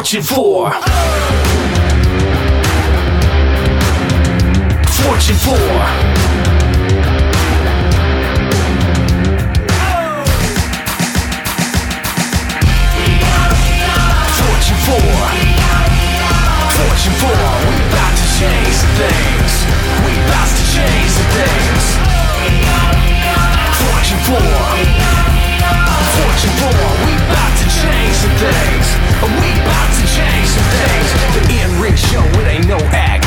Fortune 4. Fortune 4. Fortune 4. Fortune 4. We about to change things. We to change things. Fortune 4. Fortune 4. We about to change things. We Show, it ain't no act.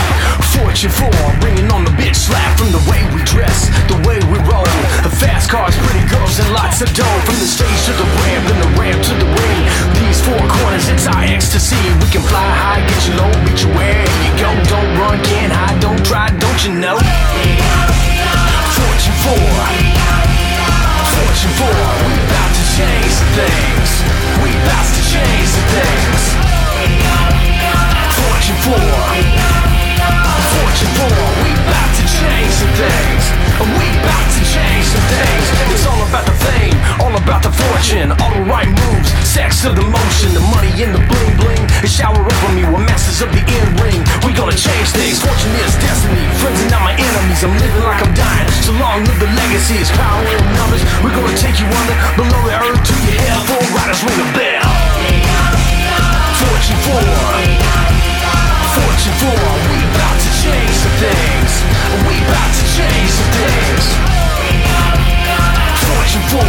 Fortune 4, bringing on the bitch slap from the way we dress, the way we roll. The fast cars, pretty girls, and lots of dough. From the stage to the ramp, and the ramp to the ring. These four corners, it's our ecstasy. We can fly high, get you low, beat you where you go. Don't run, can't hide, don't try, don't you know? Fortune 4. We about to change some things. It's all about the fame, all about the fortune, all the right moves, sex to the motion, the money in the bling bling. It shower over me with masters of the in ring. We gonna change things. Fortune is destiny. Friends are not my enemies. I'm living like I'm dying. So long live the legacy. It's power in numbers. We're gonna take you under below the earth to your hell. Four riders ring a bell. Fortune 4. Fortune 4. We about to change some things. We about to change some things. Fortune 4.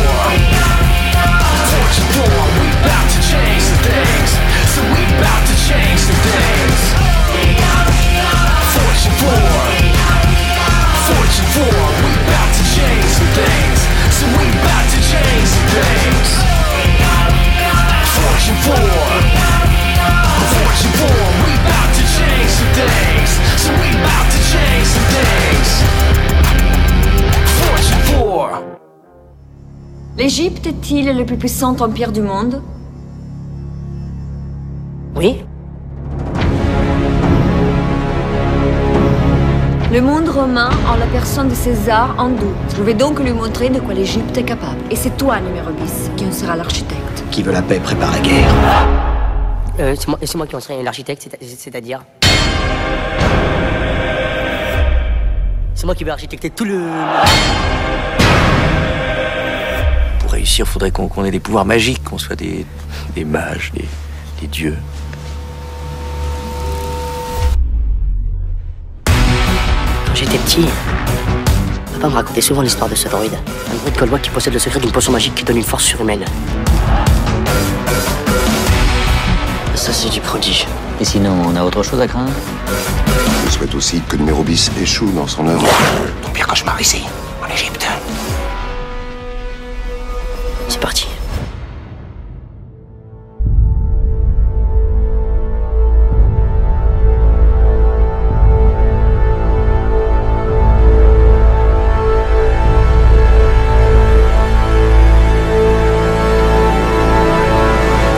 Fortune 4. We about to change some things. So we about to change some things. Fortune 4. Fortune 4. We about to change some things. So we about to change some things. Fortune 4. Fortune 4. We about some things. So we about to change some things. Fortune 4. L'Égypte est-il le plus puissant empire du monde? Oui Le monde romain, en la personne de César, en doute. Je vais donc lui montrer de quoi l'Égypte est capable. Et c'est toi, numéro 10, qui en sera l'architecte. Qui veut la paix prépare la guerre. euh, C'est moi, qui en serai l'architecte, c'est- c'est-à-dire? C'est moi qui vais architecter tout le... Pour réussir, faudrait qu'on ait des pouvoirs magiques, qu'on soit des, des mages, des, des dieux. Quand j'étais petit, papa me racontait souvent l'histoire de ce droïde. Un droïde collois qui possède le secret d'une potion magique qui donne une force surhumaine. Ça, c'est du prodige. Et sinon, on a autre chose à craindre Je souhaite aussi que numéro bis échoue dans son œuvre. Ton pire cauchemar ici, en Égypte. C'est parti.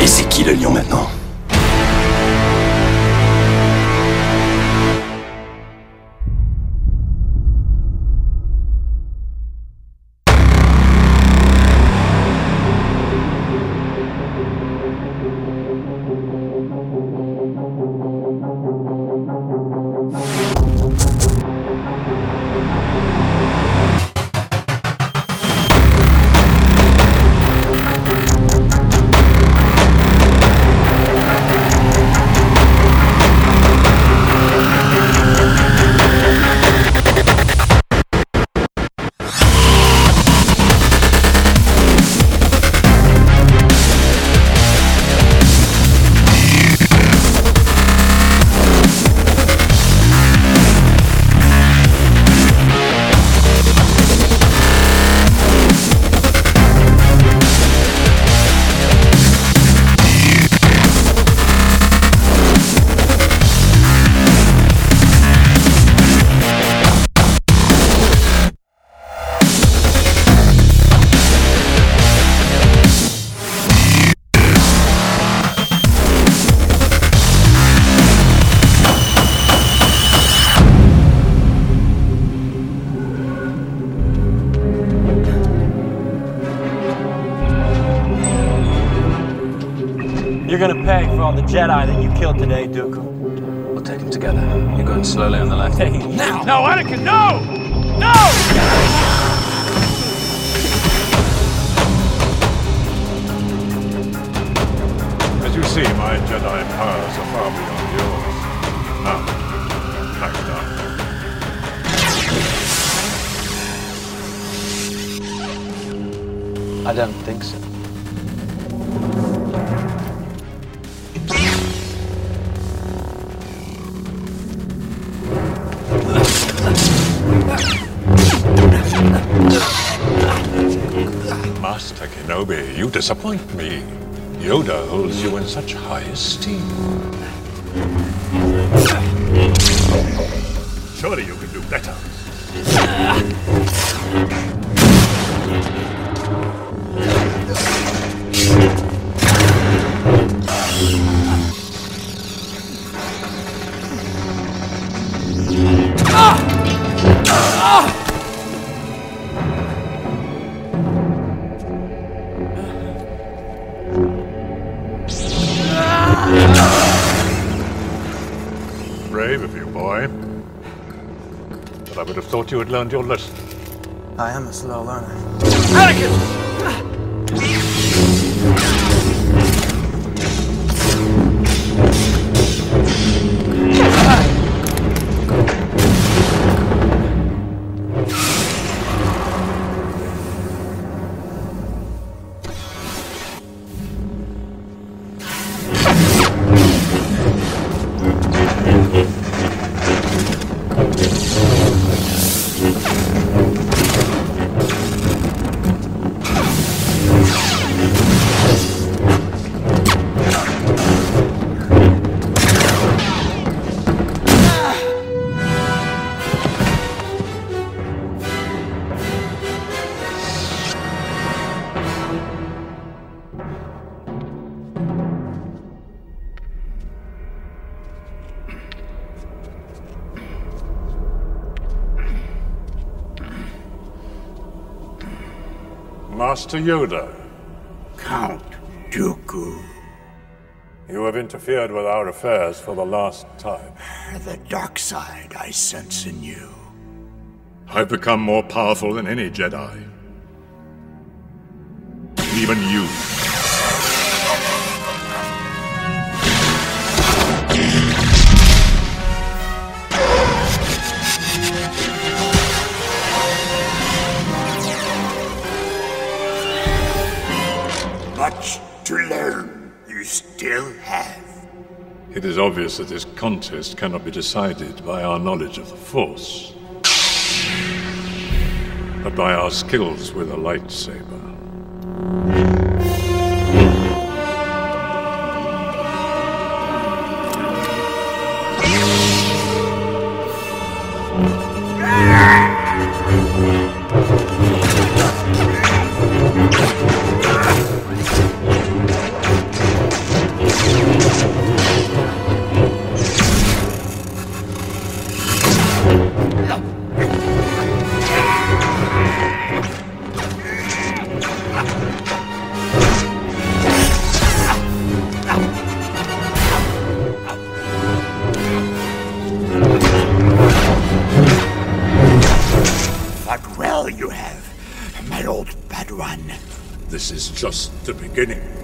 Et c'est qui le lion maintenant? Gonna pay for all the Jedi that you killed today, Dooku. We'll take them together. You're going slowly on the left. Hey, now! No, Anakin, no! No! As you see, my Jedi powers are far beyond yours. Now, back down. I don't think so. You disappoint me. Yoda holds you in such high esteem. Surely you can do better. Thought you had learned your lesson. I am a slow learner. Master Yoda, Count Dooku. you have interfered with our affairs for the last time. The dark side I sense in you. I've become more powerful than any Jedi. Even you. It is obvious that this contest cannot be decided by our knowledge of the Force, but by our skills with a lightsaber. Beginning.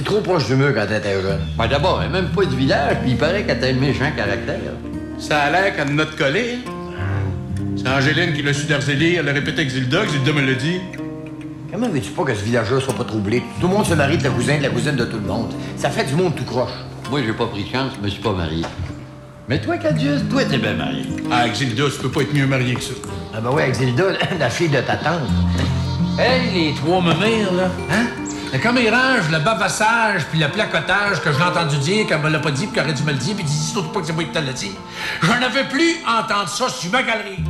Partie trop proche du mur quand elle était jeune. Ben d'abord, elle même pas du village, puis il paraît qu'elle a un méchant caractère. Ça a l'air qu'elle notre collé. hein? C'est Angéline qui l'a su d'Arzélie, elle l'a répété avec Zilda, Zilda me l'a dit. Comment veux-tu pas que ce village-là soit pas troublé? Tout le monde se marie de la cousine, de la cousine de tout le monde. Ça fait du monde tout croche. Moi, j'ai pas pris de chance, je me suis pas marié. Mais toi, Cadius, toi, t'es bien marié. Ah, avec Zilda, tu peux pas être mieux marié que ça. Ah ben ouais, avec Zilda, la fille de ta tante. Hey, les trois mémères, là, hein? Mais comme ils rangent le bavassage puis le placotage que j'ai entendu dire, qu'elle me l'a pas dit, puis qu'elle aurait dû me le dire, puis dis surtout pas que c'est moi qui te l'ai dit, j'en avais plus entendu ça sur ma galerie.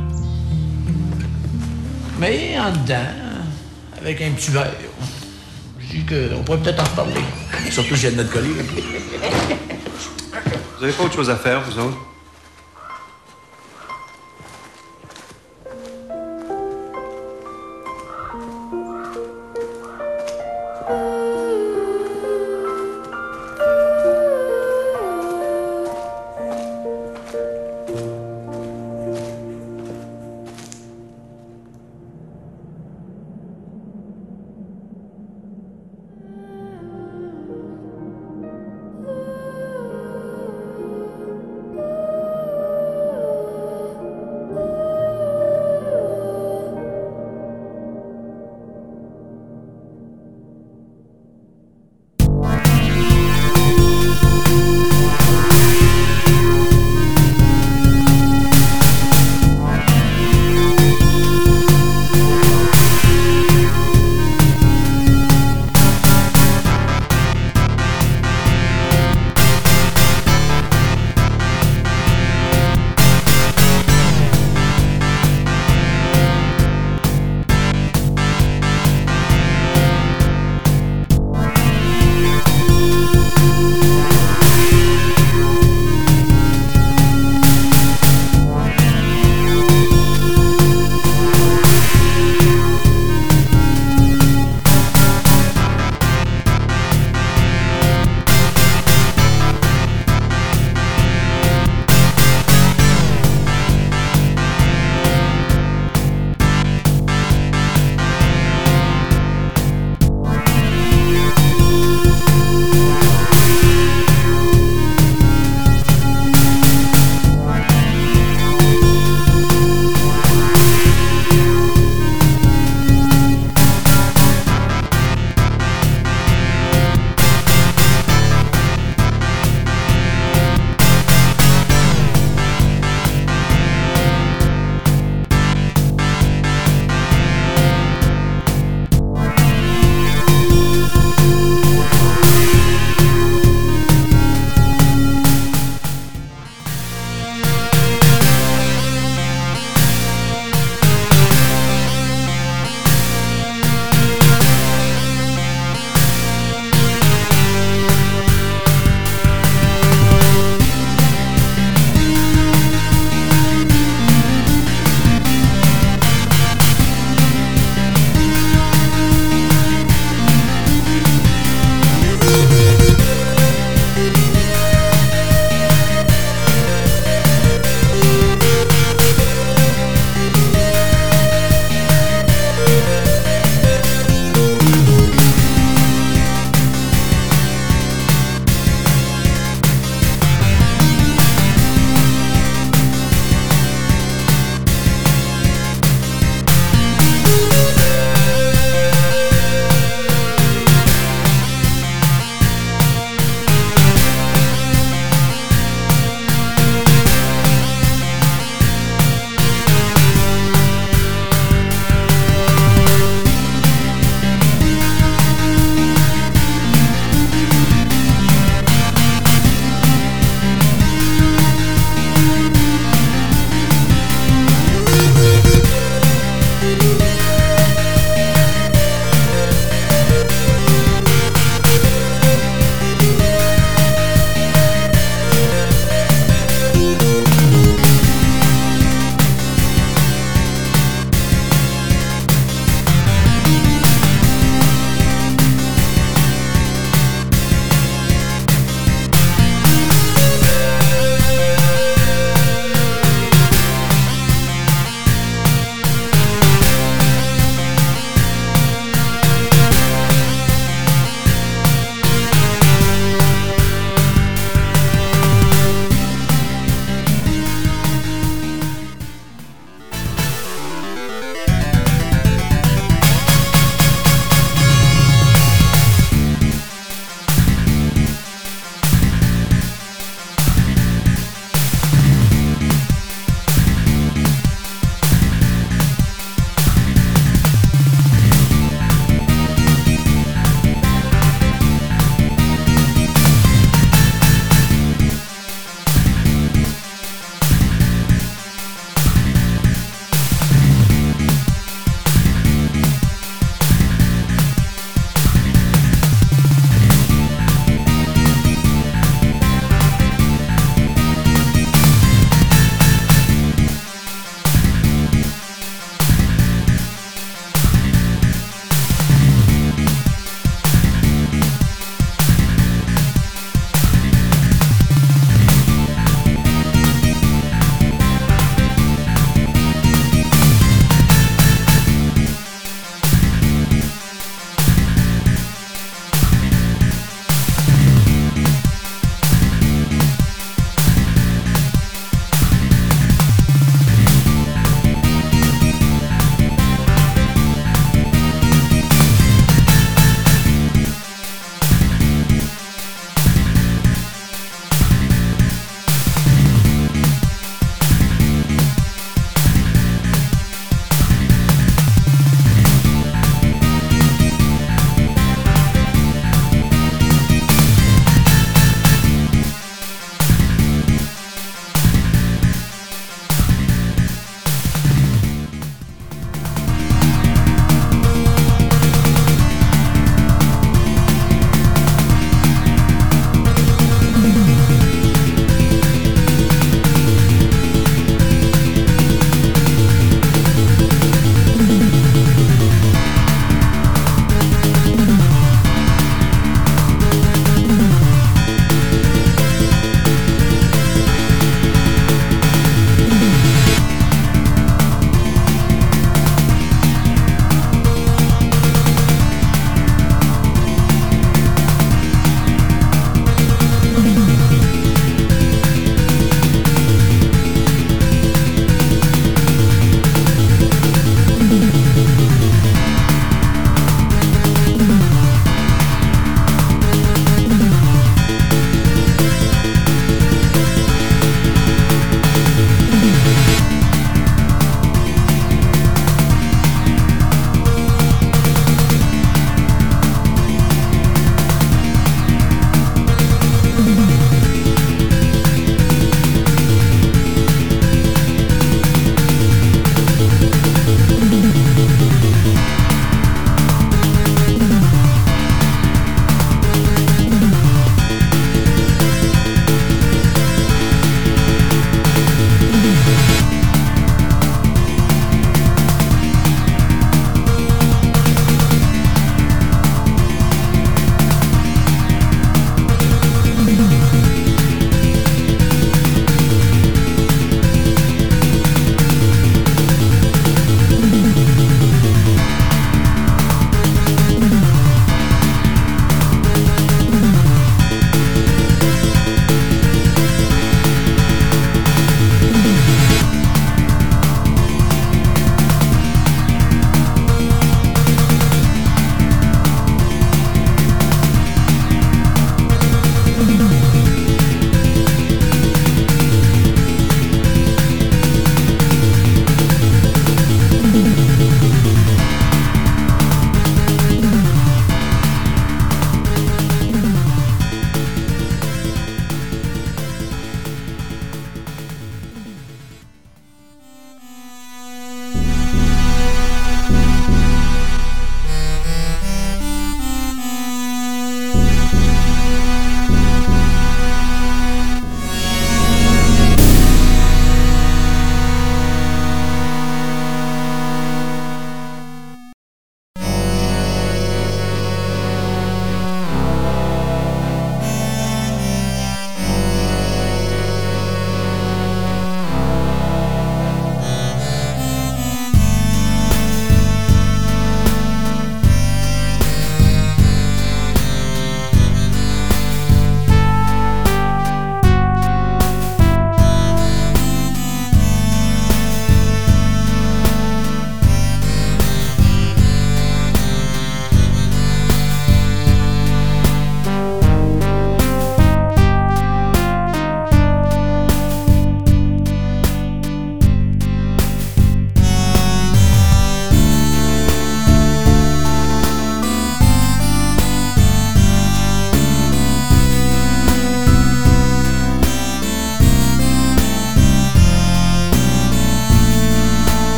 Mais en dedans, avec un petit verre, je dis qu'on pourrait peut-être en reparler. Surtout si j'ai de notre collègue. Vous avez pas autre chose à faire, vous autres?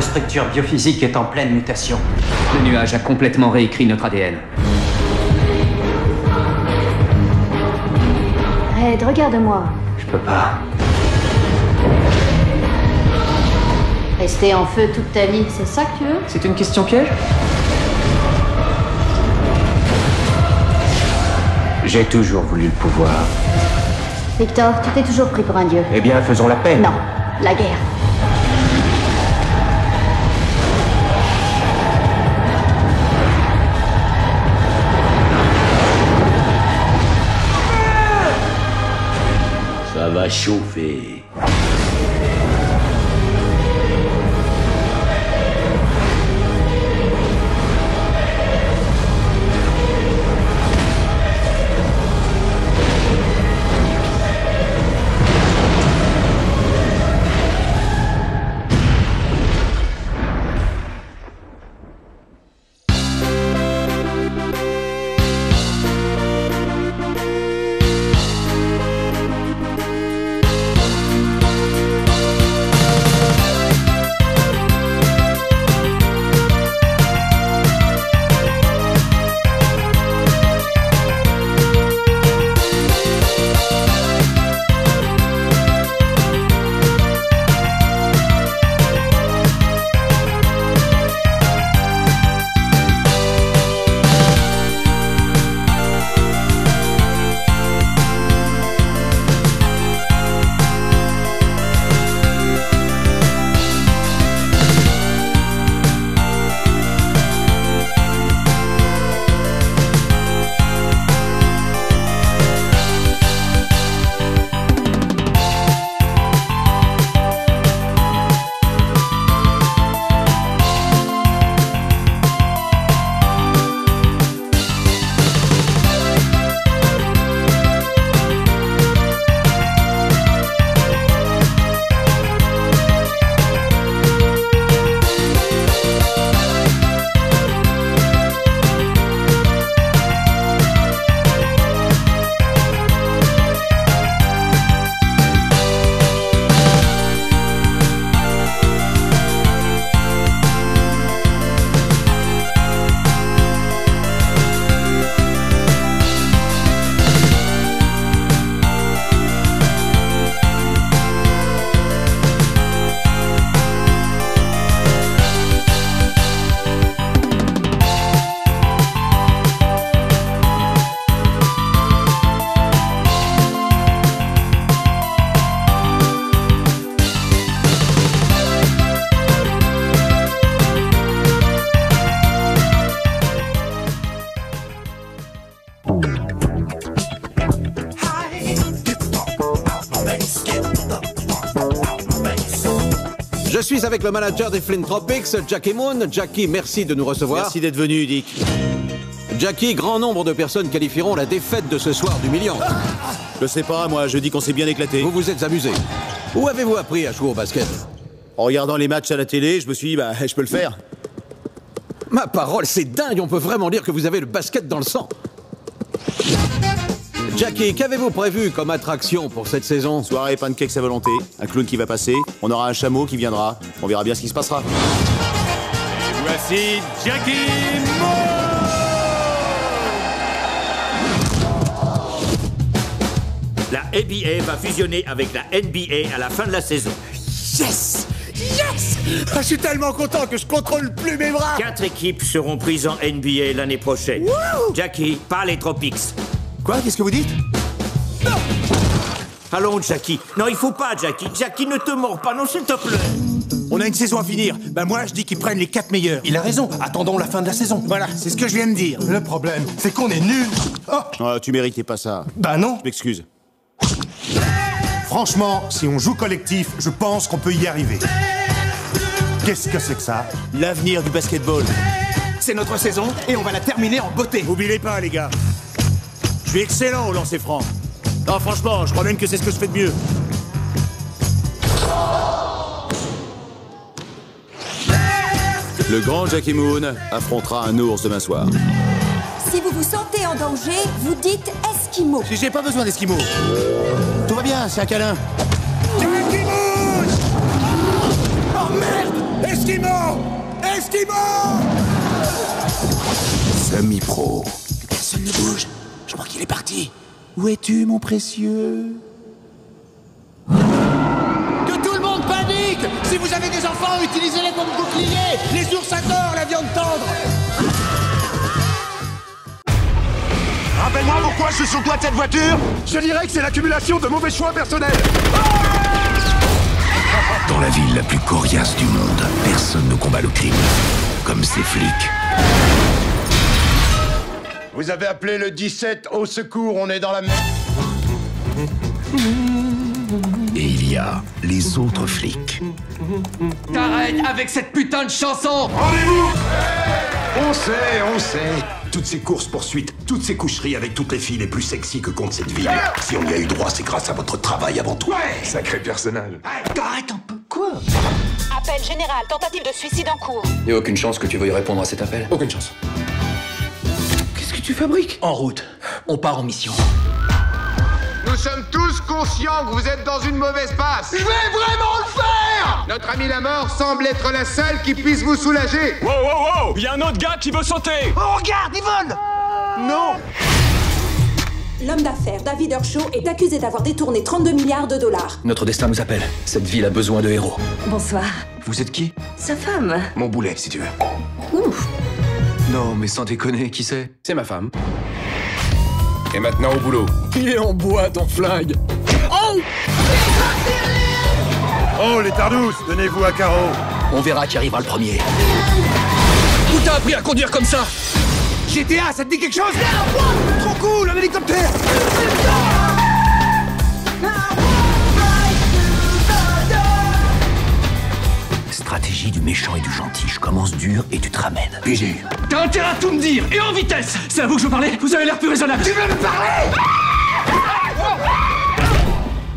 Notre structure biophysique est en pleine mutation. Le nuage a complètement réécrit notre ADN. Red, regarde-moi. Je peux pas. Rester en feu toute ta vie, c'est ça que tu veux? C'est une question piège? J'ai toujours voulu le pouvoir. Victor, tu t'es toujours pris pour un dieu. Eh bien, faisons la paix. Non, la guerre. Ça avec le manager des Flint Tropics, Jackie Moon. Jackie, merci de nous recevoir. Merci d'être venu, Dick. Jackie, grand nombre de personnes qualifieront la défaite de ce soir d'humiliant. Je sais pas, moi, je dis qu'on s'est bien éclaté. Vous vous êtes amusé. Où avez-vous appris à jouer au basket? En regardant les matchs à la télé, je me suis dit, bah, je peux le faire. Ma parole, c'est dingue, on peut vraiment dire que vous avez le basket dans le sang. Jackie, qu'avez-vous prévu comme attraction pour cette saison Soirée pancakes à volonté, un clown qui va passer, on aura un chameau qui viendra, on verra bien ce qui se passera. Voici Jackie La NBA va fusionner avec la NBA à la fin de la saison. Yes Yes Ah, Je suis tellement content que je contrôle plus mes bras Quatre équipes seront prises en NBA l'année prochaine. Jackie, pas les Tropics. Quoi? Qu'est-ce que vous dites? Allons, Jackie. Non, il faut pas, Jackie. Jackie, ne te mords pas, non, s'il te plaît. On a une saison à finir. Bah moi, je dis qu'ils prennent les quatre meilleurs. Il a raison, attendons la fin de la saison. Voilà, c'est ce que je viens de dire. Le problème, c'est qu'on est nuls. Oh Ah, tu méritais pas ça. Bah non. Je m'excuse. Franchement, si on joue collectif, je pense qu'on peut y arriver. Qu'est-ce que c'est que ça? L'avenir du basketball. C'est notre saison et on va la terminer en beauté. N'oubliez pas, les gars. Je suis excellent au lancer franc. Non, franchement, je crois même que c'est ce que je fais de mieux. Le grand Jackie Moon affrontera un ours demain soir. Si vous vous sentez en danger, vous dites Esquimau. Si j'ai pas besoin d'esquimaux. Tout va bien, c'est un câlin. Jackie Moon Oh merde Esquimau Esquimau Esquimau Semi-pro. Personne ne bouge. Je crois qu'il est parti. Où es-tu, mon précieux Que tout le monde panique Si vous avez des enfants, utilisez-les comme boucliers Les ours adorent la viande tendre Rappelle-moi pourquoi je suis sur toi de cette voiture Je dirais que c'est l'accumulation de mauvais choix personnels. Dans la ville la plus coriace du monde, personne ne combat le crime comme ces flics. Vous avez appelé le 17 au secours, on est dans la merde. Et il y a les autres flics. T'arrêtes avec cette putain de chanson Rendez-vous On sait, on sait. Toutes ces courses-poursuites, toutes ces coucheries avec toutes les filles les plus sexy que compte cette ville. Si on y a eu droit, c'est grâce à votre travail avant tout. Sacré personnage. T'arrêtes un peu Quoi? Appel général, tentative de suicide en cours. Y a aucune chance que tu veuilles répondre à cet appel Aucune chance. Que tu fabriques En route. On part en mission. Nous sommes tous conscients que vous êtes dans une mauvaise passe. Je vais vraiment le faire Notre ami la mort semble être la seule qui puisse vous soulager. Wow, wow, wow Il y a un autre gars qui veut sauter Oh, regarde, il vole Non L'homme d'affaires David Ershaw est accusé d'avoir détourné 32 milliards de dollars. Notre destin nous appelle. Cette ville a besoin de héros. Bonsoir. Vous êtes qui? Sa femme. Mon boulet, si tu veux. Ouf. Non, mais sans déconner, qui c'est? C'est ma femme. Et maintenant au boulot. Il est en bois, ton flingue Oh Oh, les tardous, donnez-vous à carreau. On verra qui arrivera le premier. Où t'as appris à conduire comme ça GTA, ça te dit quelque chose? Trop cool, un hélicoptère Stratégie du méchant et du gentil. Je commence dur et tu te ramènes. PG. T'as intérêt à tout me dire Et en vitesse C'est à vous que je veux parler Vous avez l'air plus raisonnable Tu veux me parler?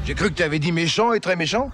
J'ai cru que tu avais dit méchant et très méchant.